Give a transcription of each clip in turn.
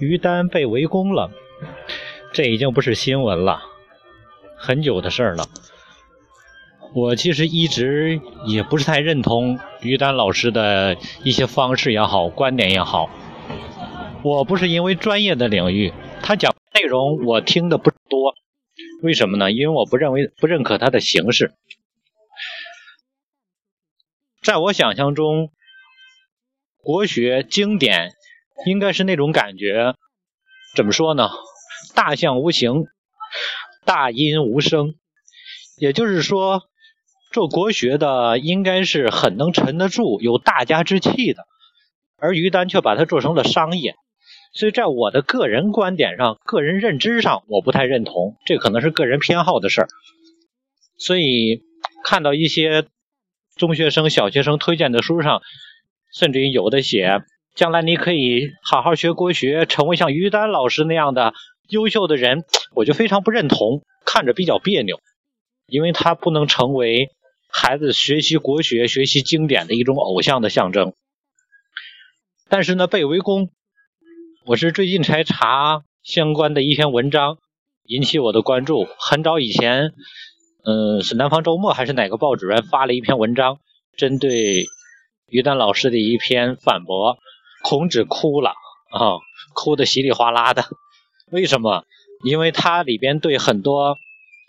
于丹被围攻了，这已经不是新闻了，很久的事儿了。我其实一直也不是太认同于丹老师的一些方式也好，观点也好。我不是因为专业的领域，他讲内容我听的不多。为什么呢？因为我不认为不认可他的形式。在我想象中，国学经典应该是那种感觉，怎么说呢？大象无形，大音无声。也就是说。做国学的应该是很能沉得住、有大家之气的，而于丹却把它做成了商业，所以在我的个人观点上、个人认知上，我不太认同。这可能是个人偏好的事儿。所以看到一些中学生、小学生推荐的书上，甚至于有的写将来你可以好好学国学，成为像于丹老师那样的优秀的人，我就非常不认同，看着比较别扭，因为他不能成为。孩子学习国学、学习经典的一种偶像的象征，但是呢，被围攻，我是最近才查相关的一篇文章，引起我的关注。很早以前，嗯，是南方周末还是哪个报纸发了一篇文章，针对于丹老师的一篇反驳，孔子哭了啊，哭得稀里哗啦的。为什么？因为他里边对很多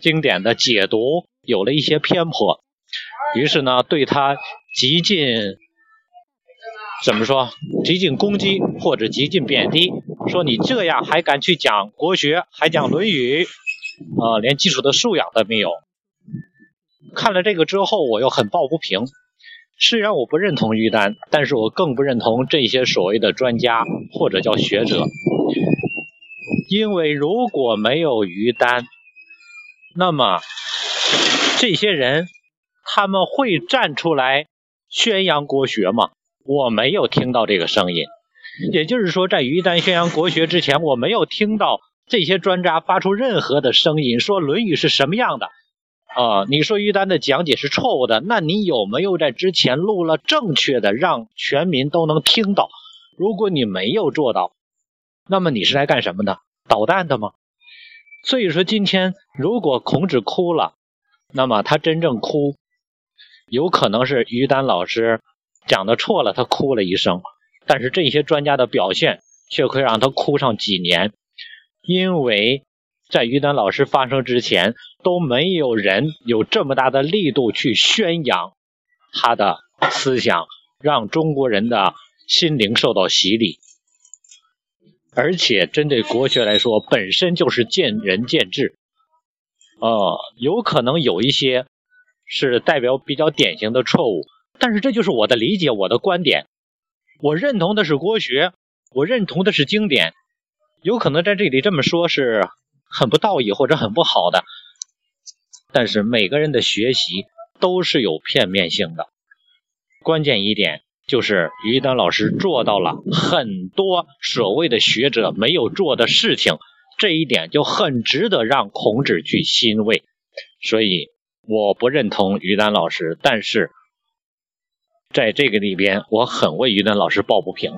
经典的解读有了一些偏颇。于是呢，对他极尽怎么说？极尽攻击或者极尽贬低，说你这样还敢去讲国学，还讲《论语》，啊，连基础的素养都没有。看了这个之后，我又很抱不平。虽然我不认同于丹，但是我更不认同这些所谓的专家或者叫学者，因为如果没有于丹，那么这些人。他们会站出来宣扬国学吗？我没有听到这个声音。也就是说，在于丹宣扬国学之前，我没有听到这些专家发出任何的声音，说《论语》是什么样的。啊，你说于丹的讲解是错误的，那你有没有在之前录了正确的，让全民都能听到？如果你没有做到，那么你是来干什么的？捣蛋的吗？所以说，今天如果孔子哭了，那么他真正哭。有可能是于丹老师讲的错了，他哭了一声，但是这些专家的表现却可以让他哭上几年，因为在于丹老师发生之前都没有人有这么大的力度去宣扬他的思想，让中国人的心灵受到洗礼，而且针对国学来说，本身就是见仁见智，呃，有可能有一些。是代表比较典型的错误，但是这就是我的理解，我的观点。我认同的是国学，我认同的是经典。有可能在这里这么说是很不道义或者很不好的，但是每个人的学习都是有片面性的。关键一点就是于丹老师做到了很多所谓的学者没有做的事情，这一点就很值得让孔子去欣慰。所以。我不认同于丹老师，但是在这个里边，我很为于丹老师抱不平。